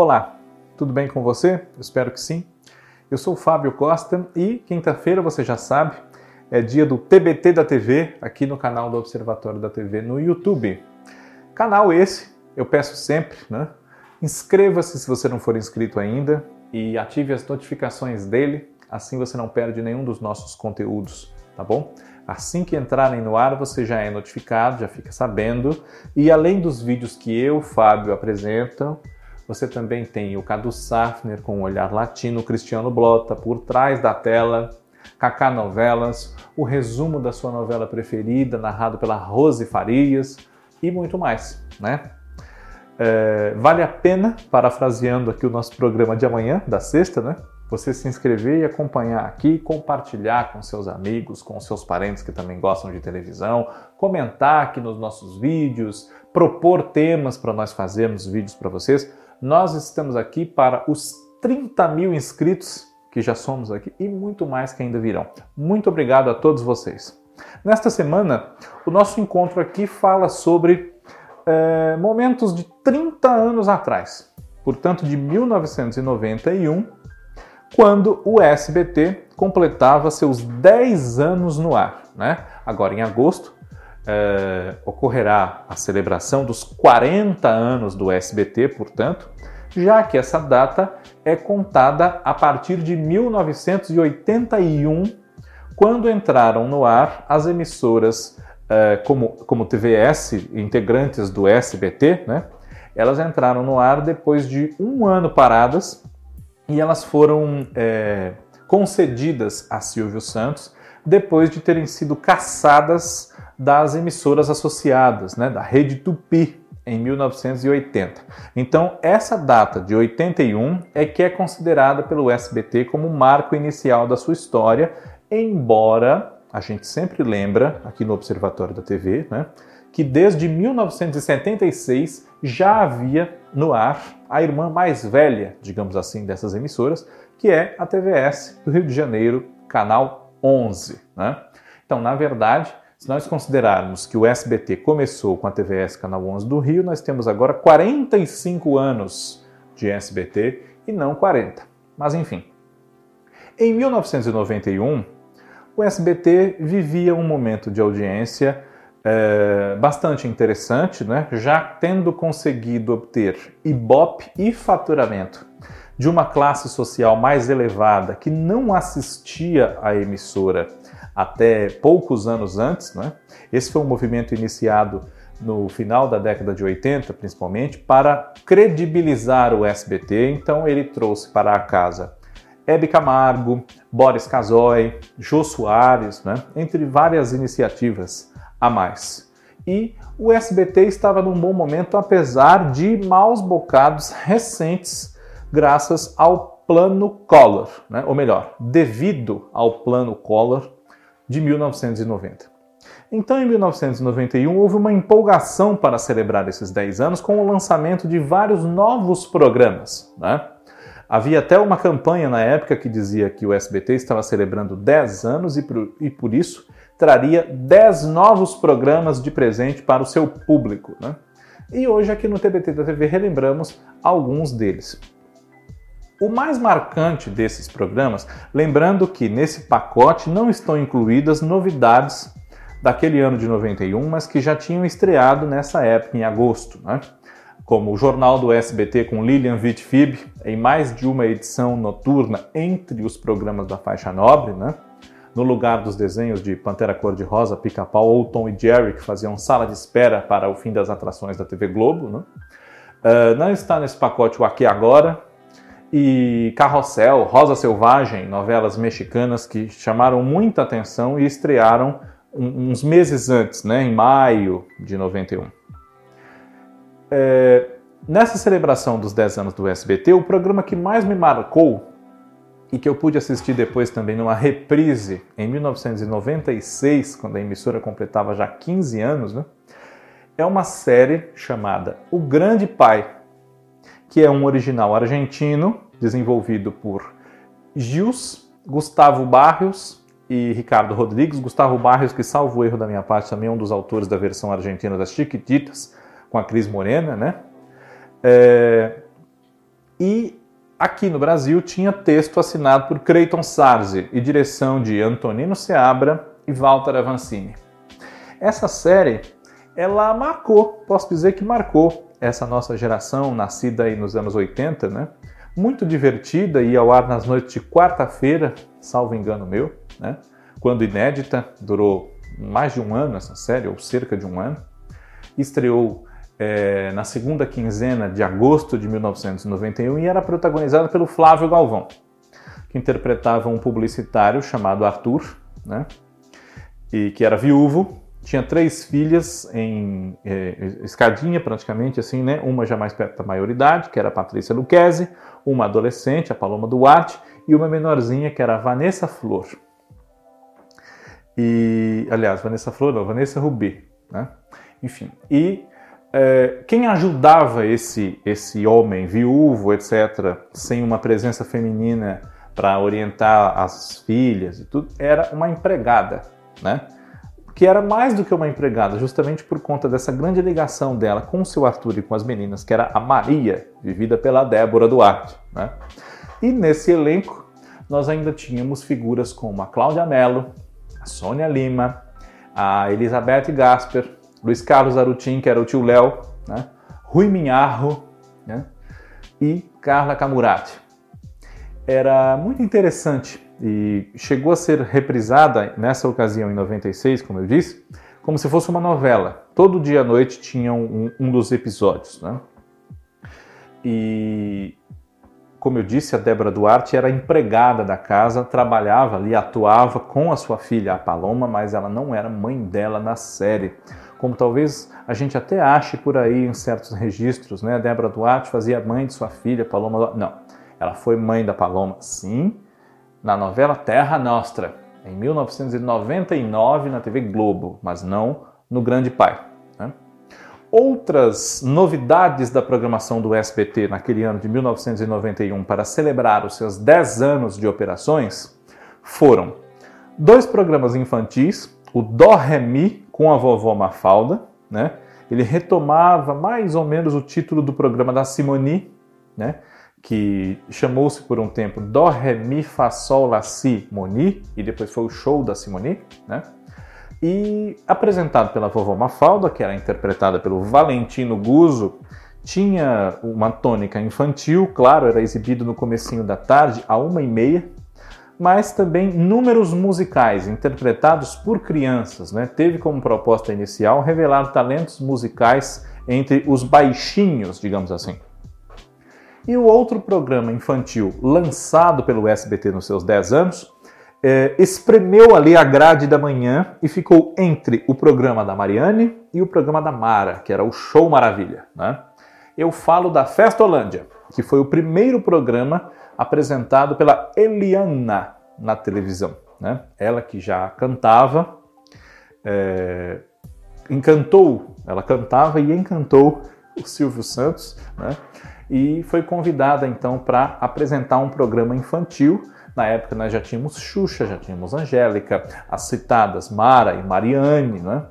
Olá, tudo bem com você? Eu espero que sim. Eu sou o Fábio Costa e quinta-feira, você já sabe, é dia do TBT da TV aqui no canal do Observatório da TV no YouTube. Canal esse, eu peço sempre, né? Inscreva-se se você não for inscrito ainda e ative as notificações dele, assim você não perde nenhum dos nossos conteúdos, tá bom? Assim que entrarem no ar, você já é notificado, já fica sabendo. E além dos vídeos que eu, Fábio, apresento, você também tem o Cadu Safner com o olhar latino, Cristiano Blota por trás da tela, Kaká Novelas, o resumo da sua novela preferida, narrado pela Rose Farias e muito mais, né? É, vale a pena, parafraseando aqui o nosso programa de amanhã, da sexta, né? Você se inscrever e acompanhar aqui, compartilhar com seus amigos, com seus parentes que também gostam de televisão, comentar aqui nos nossos vídeos, propor temas para nós fazermos vídeos para vocês. Nós estamos aqui para os 30 mil inscritos que já somos aqui e muito mais que ainda virão. Muito obrigado a todos vocês. Nesta semana, o nosso encontro aqui fala sobre é, momentos de 30 anos atrás, portanto de 1991, quando o SBT completava seus 10 anos no ar. Né? Agora, em agosto, é, ocorrerá a celebração dos 40 anos do SBT, portanto, já que essa data é contada a partir de 1981, quando entraram no ar as emissoras é, como, como TVS, integrantes do SBT, né? Elas entraram no ar depois de um ano paradas e elas foram é, concedidas a Silvio Santos depois de terem sido caçadas das emissoras associadas, né, da Rede Tupi, em 1980. Então, essa data de 81 é que é considerada pelo SBT como o marco inicial da sua história, embora a gente sempre lembra, aqui no Observatório da TV, né, que desde 1976 já havia no ar a irmã mais velha, digamos assim, dessas emissoras, que é a TVS do Rio de Janeiro, canal 11. Né? Então, na verdade, se nós considerarmos que o SBT começou com a TVS Canal 11 do Rio, nós temos agora 45 anos de SBT e não 40. Mas enfim. Em 1991, o SBT vivia um momento de audiência é, bastante interessante, né? já tendo conseguido obter ibope e faturamento de uma classe social mais elevada que não assistia à emissora até poucos anos antes. Né? Esse foi um movimento iniciado no final da década de 80, principalmente, para credibilizar o SBT. Então ele trouxe para a casa Hebe Camargo, Boris Casoy, Jô Soares, né? entre várias iniciativas a mais. E o SBT estava num bom momento, apesar de maus bocados recentes, graças ao Plano Collor, né? ou melhor, devido ao Plano Collor, de 1990. Então, em 1991, houve uma empolgação para celebrar esses 10 anos com o lançamento de vários novos programas. Né? Havia até uma campanha na época que dizia que o SBT estava celebrando 10 anos e por, e por isso traria 10 novos programas de presente para o seu público. Né? E hoje, aqui no TBT da TV, relembramos alguns deles. O mais marcante desses programas, lembrando que nesse pacote não estão incluídas novidades daquele ano de 91, mas que já tinham estreado nessa época, em agosto, né? como o Jornal do SBT com Lilian Vitfib, em mais de uma edição noturna entre os programas da faixa nobre, né? no lugar dos desenhos de Pantera Cor-de-Rosa, Pica-Pau ou Tom e Jerry, que faziam sala de espera para o fim das atrações da TV Globo. Né? Uh, não está nesse pacote o Aqui Agora, e Carrossel, Rosa Selvagem, novelas mexicanas que chamaram muita atenção e estrearam uns meses antes, né, em maio de 91. É, nessa celebração dos 10 anos do SBT, o programa que mais me marcou e que eu pude assistir depois também numa reprise em 1996, quando a emissora completava já 15 anos, né, é uma série chamada O Grande Pai, que é um original argentino, desenvolvido por Gils, Gustavo Barrios e Ricardo Rodrigues. Gustavo Barrios, que salvo erro da minha parte, também é um dos autores da versão argentina das Chiquititas, com a Cris Morena, né? É... E aqui no Brasil tinha texto assinado por Creighton Sarzi e direção de Antonino Seabra e Walter Avancini. Essa série, ela marcou, posso dizer que marcou essa nossa geração, nascida aí nos anos 80, né? Muito divertida, ia ao ar nas noites de quarta-feira, salvo engano meu, né? Quando inédita, durou mais de um ano essa série, ou cerca de um ano. Estreou é, na segunda quinzena de agosto de 1991 e era protagonizada pelo Flávio Galvão, que interpretava um publicitário chamado Arthur, né? E que era viúvo, tinha três filhas em é, escadinha praticamente assim, né? Uma já mais perto da maioridade, que era a Patrícia Luquezzi, uma adolescente, a Paloma Duarte, e uma menorzinha que era a Vanessa Flor. E, aliás, Vanessa Flor, não, Vanessa Rubi, né? Enfim, e é, quem ajudava esse, esse homem viúvo, etc., sem uma presença feminina para orientar as filhas e tudo, era uma empregada, né? Que era mais do que uma empregada, justamente por conta dessa grande ligação dela com o seu Arthur e com as meninas, que era a Maria, vivida pela Débora Duarte, né? E nesse elenco nós ainda tínhamos figuras como a Cláudia Mello, a Sônia Lima, a Elizabeth Gasper, Luiz Carlos Arutin, que era o tio Léo, né? Rui Minharro né? e Carla Camurati. Era muito interessante e chegou a ser reprisada nessa ocasião, em 96, como eu disse, como se fosse uma novela. Todo dia à noite tinha um, um dos episódios. Né? E como eu disse, a Débora Duarte era empregada da casa, trabalhava ali, atuava com a sua filha, a Paloma, mas ela não era mãe dela na série como talvez a gente até ache por aí em certos registros, né? A Débora Duarte fazia mãe de sua filha, Paloma. Não, ela foi mãe da Paloma, sim, na novela Terra Nostra, em 1999 na TV Globo, mas não no Grande Pai. Né? Outras novidades da programação do SBT naquele ano de 1991 para celebrar os seus 10 anos de operações foram dois programas infantis, o Dó Ré Mi com a vovó Mafalda, né? Ele retomava mais ou menos o título do programa da Simoni, né? Que chamou-se por um tempo Dó, Ré, Mi, Fá, Sol, Lá, Si, Moni, e depois foi o show da Simoni, né? E apresentado pela vovó Mafalda, que era interpretada pelo Valentino Guzzo, tinha uma tônica infantil, claro, era exibido no comecinho da tarde, a uma e meia, mas também números musicais interpretados por crianças. Né? Teve como proposta inicial revelar talentos musicais entre os baixinhos, digamos assim. E o outro programa infantil lançado pelo SBT nos seus 10 anos é, espremeu ali a grade da manhã e ficou entre o programa da Mariane e o programa da Mara, que era o Show Maravilha. Né? Eu falo da Festa Holândia, que foi o primeiro programa apresentado pela Eliana na televisão. Né? Ela que já cantava, é, encantou, ela cantava e encantou o Silvio Santos, né? E foi convidada então para apresentar um programa infantil. Na época nós já tínhamos Xuxa, já tínhamos Angélica, as citadas Mara e Mariane, né?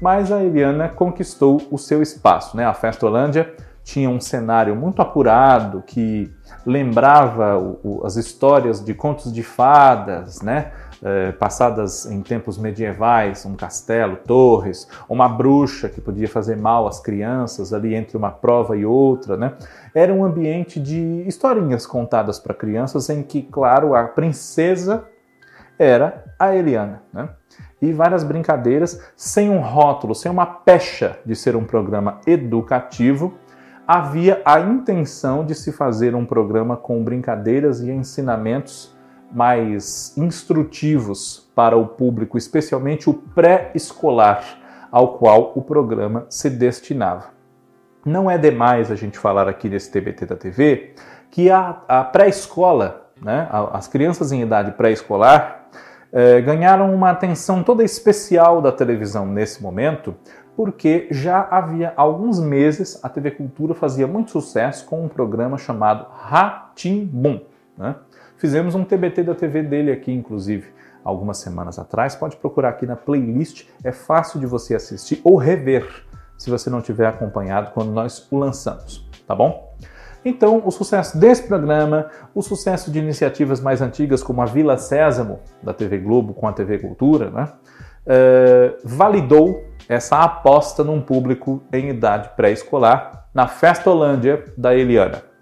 mas a Eliana conquistou o seu espaço. Né? A Festa Holândia tinha um cenário muito apurado que lembrava o, o, as histórias de contos de fadas, né? É, passadas em tempos medievais, um castelo, torres, uma bruxa que podia fazer mal às crianças ali entre uma prova e outra, né? Era um ambiente de historinhas contadas para crianças em que, claro, a princesa era a Eliana, né? E várias brincadeiras sem um rótulo, sem uma pecha de ser um programa educativo, havia a intenção de se fazer um programa com brincadeiras e ensinamentos mais instrutivos para o público, especialmente o pré-escolar, ao qual o programa se destinava. Não é demais a gente falar aqui nesse TBT da TV que a, a pré-escola, né, as crianças em idade pré-escolar, eh, ganharam uma atenção toda especial da televisão nesse momento, porque já havia alguns meses a TV Cultura fazia muito sucesso com um programa chamado Ratimbum. Né? Fizemos um TBT da TV dele aqui, inclusive, algumas semanas atrás. Pode procurar aqui na playlist, é fácil de você assistir ou rever, se você não tiver acompanhado quando nós o lançamos, tá bom? Então, o sucesso desse programa, o sucesso de iniciativas mais antigas como a Vila Sésamo, da TV Globo com a TV Cultura, né, uh, validou essa aposta num público em idade pré-escolar na Festolândia da Eliana.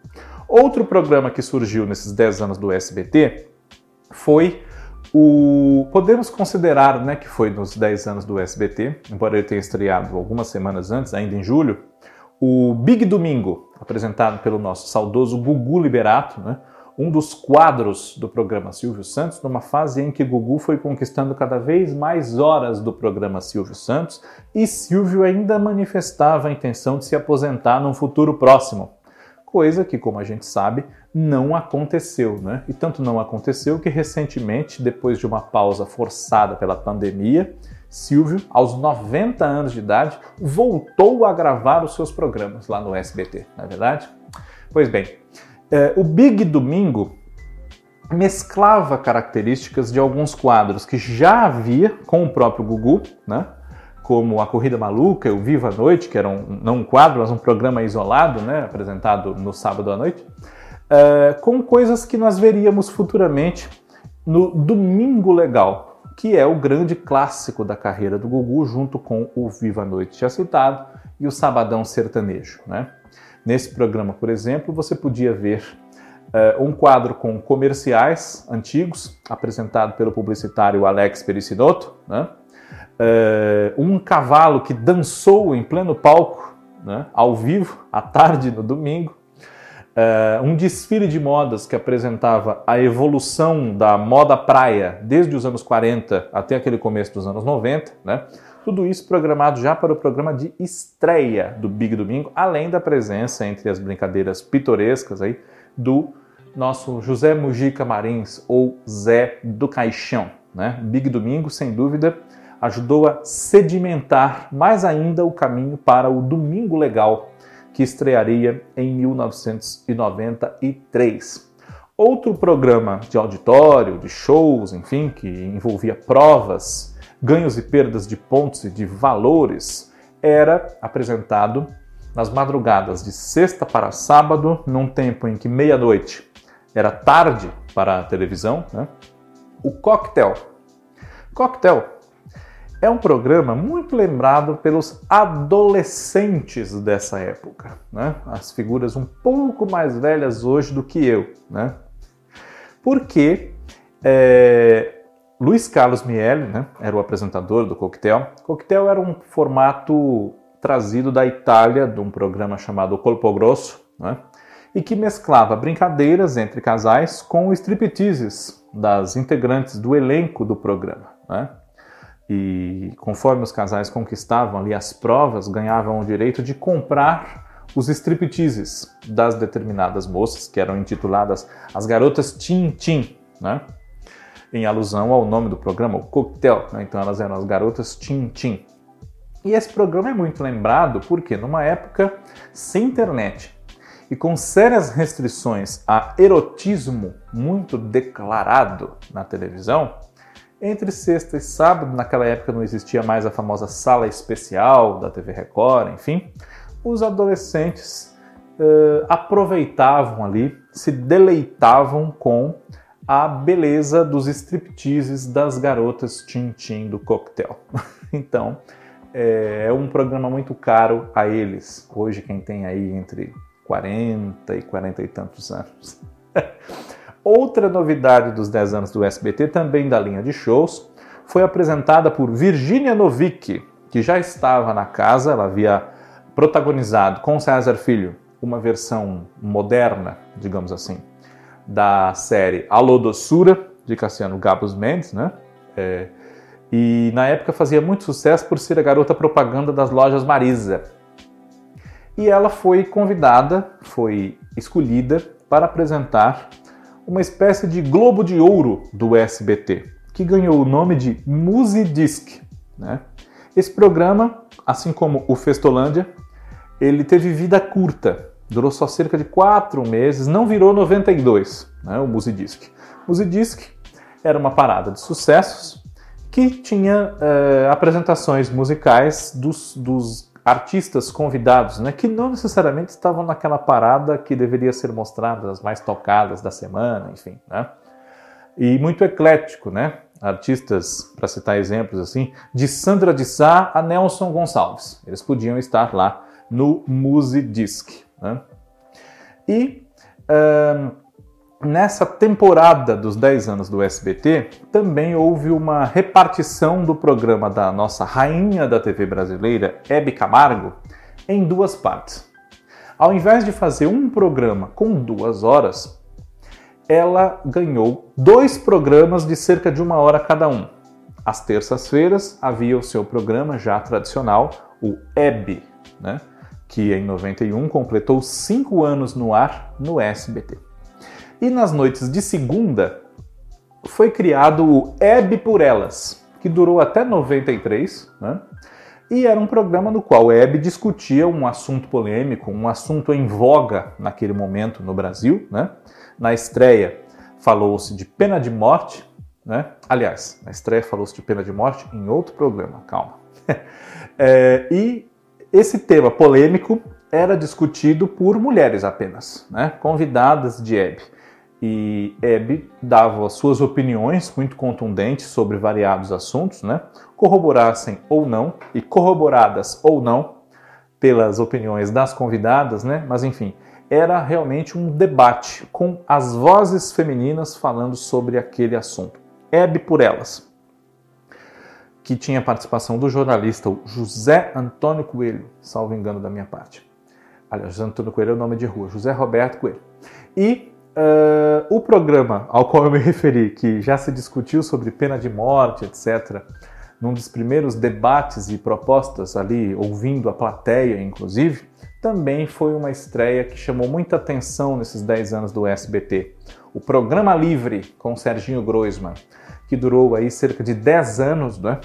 Outro programa que surgiu nesses 10 anos do SBT foi o. Podemos considerar né, que foi nos 10 anos do SBT, embora ele tenha estreado algumas semanas antes, ainda em julho, o Big Domingo, apresentado pelo nosso saudoso Gugu Liberato, né, um dos quadros do programa Silvio Santos, numa fase em que Gugu foi conquistando cada vez mais horas do programa Silvio Santos e Silvio ainda manifestava a intenção de se aposentar num futuro próximo. Coisa que, como a gente sabe, não aconteceu, né? E tanto não aconteceu que recentemente, depois de uma pausa forçada pela pandemia, Silvio, aos 90 anos de idade, voltou a gravar os seus programas lá no SBT, não é verdade? Pois bem, é, o Big Domingo mesclava características de alguns quadros que já havia com o próprio Gugu, né? Como a Corrida Maluca, o Viva a Noite, que era um, não um quadro, mas um programa isolado, né? apresentado no sábado à noite, é, com coisas que nós veríamos futuramente no Domingo Legal, que é o grande clássico da carreira do Gugu, junto com o Viva a Noite já citado e o Sabadão Sertanejo. Né? Nesse programa, por exemplo, você podia ver uh, um quadro com comerciais antigos, apresentado pelo publicitário Alex Pericinoto, né? Uh, um cavalo que dançou em pleno palco, né? ao vivo, à tarde, no domingo, uh, um desfile de modas que apresentava a evolução da moda praia desde os anos 40 até aquele começo dos anos 90, né? Tudo isso programado já para o programa de estreia do Big Domingo, além da presença entre as brincadeiras pitorescas aí do nosso José Mujica Marins ou Zé do Caixão. Né? Big Domingo, sem dúvida, ajudou a sedimentar mais ainda o caminho para o Domingo Legal, que estrearia em 1993. Outro programa de auditório, de shows, enfim, que envolvia provas ganhos e perdas de pontos e de valores, era apresentado nas madrugadas de sexta para sábado, num tempo em que meia-noite era tarde para a televisão, né? o Coquetel. Coquetel é um programa muito lembrado pelos adolescentes dessa época, né? as figuras um pouco mais velhas hoje do que eu, né? porque é, Luiz Carlos Miele né, era o apresentador do Coquetel. Coquetel era um formato trazido da Itália, de um programa chamado Colpo Grosso, né, e que mesclava brincadeiras entre casais com stripteases das integrantes do elenco do programa. Né. E conforme os casais conquistavam ali as provas, ganhavam o direito de comprar os stripteases das determinadas moças, que eram intituladas as garotas Tim Tim, né? em alusão ao nome do programa, o Coquetel. Né? Então elas eram as garotas Tim Tim. E esse programa é muito lembrado porque numa época sem internet e com sérias restrições a erotismo muito declarado na televisão, entre sexta e sábado, naquela época não existia mais a famosa sala especial da TV Record, enfim, os adolescentes uh, aproveitavam ali, se deleitavam com a beleza dos stripteases das garotas Tintim do coquetel. então, é, é um programa muito caro a eles. Hoje, quem tem aí entre 40 e 40 e tantos anos. Outra novidade dos 10 anos do SBT, também da linha de shows, foi apresentada por Virginia Novick, que já estava na casa, ela havia protagonizado com César Filho uma versão moderna, digamos assim, da série Alô Doçura, de Cassiano Gabos Mendes, né? É, e na época fazia muito sucesso por ser a garota propaganda das lojas Marisa. E ela foi convidada, foi escolhida para apresentar uma espécie de Globo de Ouro do SBT, que ganhou o nome de Musidisc. Né? Esse programa, assim como o Festolândia, ele teve vida curta, durou só cerca de quatro meses, não virou 92, né, o Musidisc. Musidisc era uma parada de sucessos que tinha é, apresentações musicais dos, dos artistas convidados, né, que não necessariamente estavam naquela parada que deveria ser mostrada, as mais tocadas da semana, enfim, né? E muito eclético, né? Artistas, para citar exemplos assim, de Sandra de Sá a Nelson Gonçalves. Eles podiam estar lá no Musidisc, né? E nessa temporada dos 10 anos do SBT, também houve uma repartição do programa da nossa rainha da TV brasileira, Hebe Camargo, em duas partes. Ao invés de fazer um programa com duas horas, ela ganhou dois programas de cerca de uma hora cada um. Às terças-feiras havia o seu programa já tradicional, o Hebe, né? que em 91 completou cinco anos no ar no SBT. E nas noites de segunda foi criado o Hebe por Elas, que durou até 93, né? E era um programa no qual Hebe discutia um assunto polêmico, um assunto em voga naquele momento no Brasil, né? Na estreia falou-se de pena de morte, né? Aliás, na estreia falou-se de pena de morte em outro programa, calma. é, e esse tema polêmico era discutido por mulheres apenas, né? convidadas de Hebe. E Hebe dava suas opiniões muito contundentes sobre variados assuntos, né? corroborassem ou não, e corroboradas ou não pelas opiniões das convidadas, né? mas enfim, era realmente um debate com as vozes femininas falando sobre aquele assunto. Hebe por elas que tinha participação do jornalista José Antônio Coelho, salvo engano da minha parte. Aliás, José Antônio Coelho é o nome de rua, José Roberto Coelho. E uh, o programa ao qual eu me referi, que já se discutiu sobre pena de morte, etc., num dos primeiros debates e propostas ali, ouvindo a plateia, inclusive, também foi uma estreia que chamou muita atenção nesses 10 anos do SBT. O Programa Livre, com Serginho Groisman que durou aí cerca de 10 anos, né?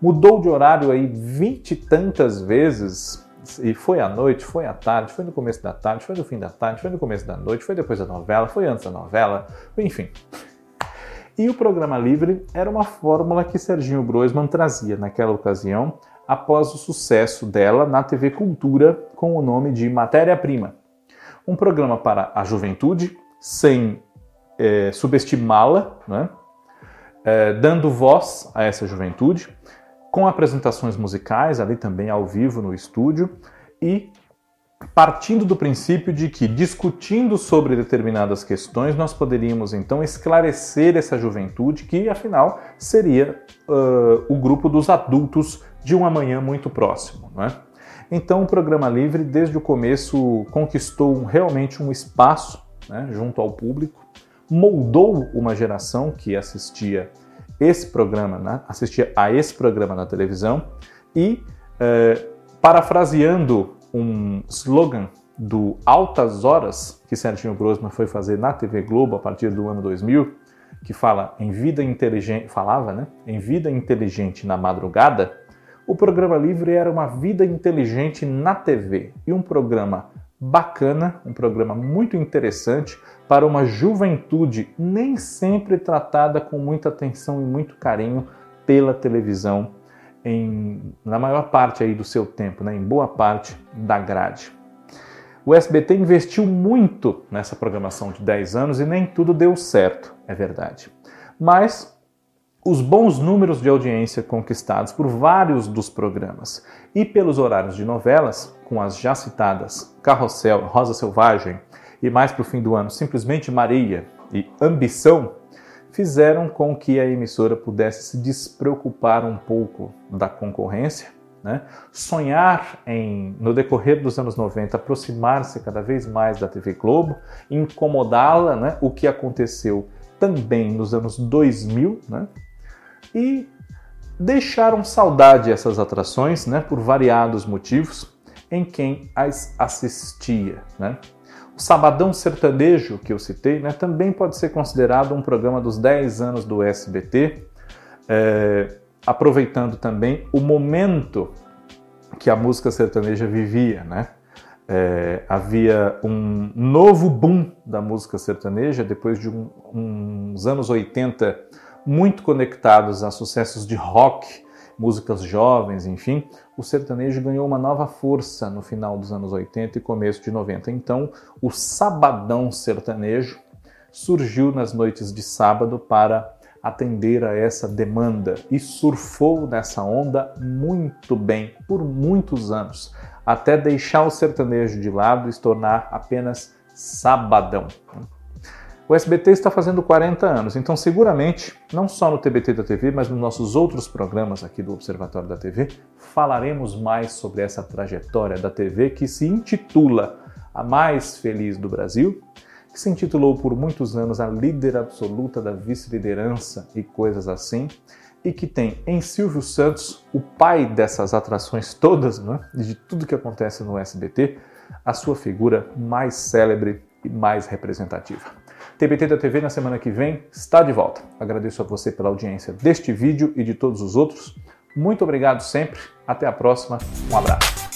Mudou de horário aí vinte e tantas vezes, e foi à noite, foi à tarde, foi no começo da tarde, foi no fim da tarde, foi no começo da noite, foi depois da novela, foi antes da novela, enfim. E o programa livre era uma fórmula que Serginho Groisman trazia naquela ocasião, após o sucesso dela na TV Cultura com o nome de Matéria Prima. Um programa para a juventude, sem é, subestimá-la, né? é, dando voz a essa juventude, com apresentações musicais ali também ao vivo no estúdio e partindo do princípio de que discutindo sobre determinadas questões nós poderíamos então esclarecer essa juventude que afinal seria uh, o grupo dos adultos de um amanhã muito próximo, não é? Então o programa livre desde o começo conquistou realmente um espaço né, junto ao público moldou uma geração que assistia esse programa, né? assistia a esse programa na televisão e, é, parafraseando um slogan do Altas Horas que Serginho Grossman foi fazer na TV Globo a partir do ano 2000, que fala em vida inteligente, falava, né? Em vida inteligente na madrugada, o programa livre era uma vida inteligente na TV e um programa bacana, um programa muito interessante para uma juventude nem sempre tratada com muita atenção e muito carinho pela televisão em, na maior parte aí do seu tempo, né, em boa parte da grade. O SBT investiu muito nessa programação de 10 anos e nem tudo deu certo, é verdade. Mas os bons números de audiência conquistados por vários dos programas e pelos horários de novelas, com as já citadas Carrossel, Rosa Selvagem e mais para o fim do ano, simplesmente Maria e Ambição, fizeram com que a emissora pudesse se despreocupar um pouco da concorrência, né? sonhar em, no decorrer dos anos 90, aproximar-se cada vez mais da TV Globo, incomodá-la, né? o que aconteceu também nos anos 2000, né? E deixaram saudade essas atrações, né, por variados motivos, em quem as assistia, né? O Sabadão Sertanejo, que eu citei, né, também pode ser considerado um programa dos 10 anos do SBT, é, aproveitando também o momento que a música sertaneja vivia, né? É, havia um novo boom da música sertaneja depois de um, uns anos 80 muito conectados a sucessos de rock, músicas jovens, enfim. o sertanejo ganhou uma nova força no final dos anos 80 e começo de 90. Então, o sabadão sertanejo surgiu nas noites de sábado para atender a essa demanda e surfou nessa onda muito bem por muitos anos, até deixar o sertanejo de lado e se tornar apenas sabadão. O SBT está fazendo 40 anos, então seguramente, não só no TBT da TV, mas nos nossos outros programas aqui do Observatório da TV, falaremos mais sobre essa trajetória da TV que se intitula A Mais Feliz do Brasil, que se intitulou por muitos anos a líder absoluta da vice-liderança e coisas assim, e que tem em Silvio Santos, o pai dessas atrações todas, né, de tudo que acontece no SBT, a sua figura mais célebre e mais representativa. TBT da TV na semana que vem está de volta. Agradeço a você pela audiência deste vídeo e de todos os outros. Muito obrigado sempre. Até a próxima. Um abraço.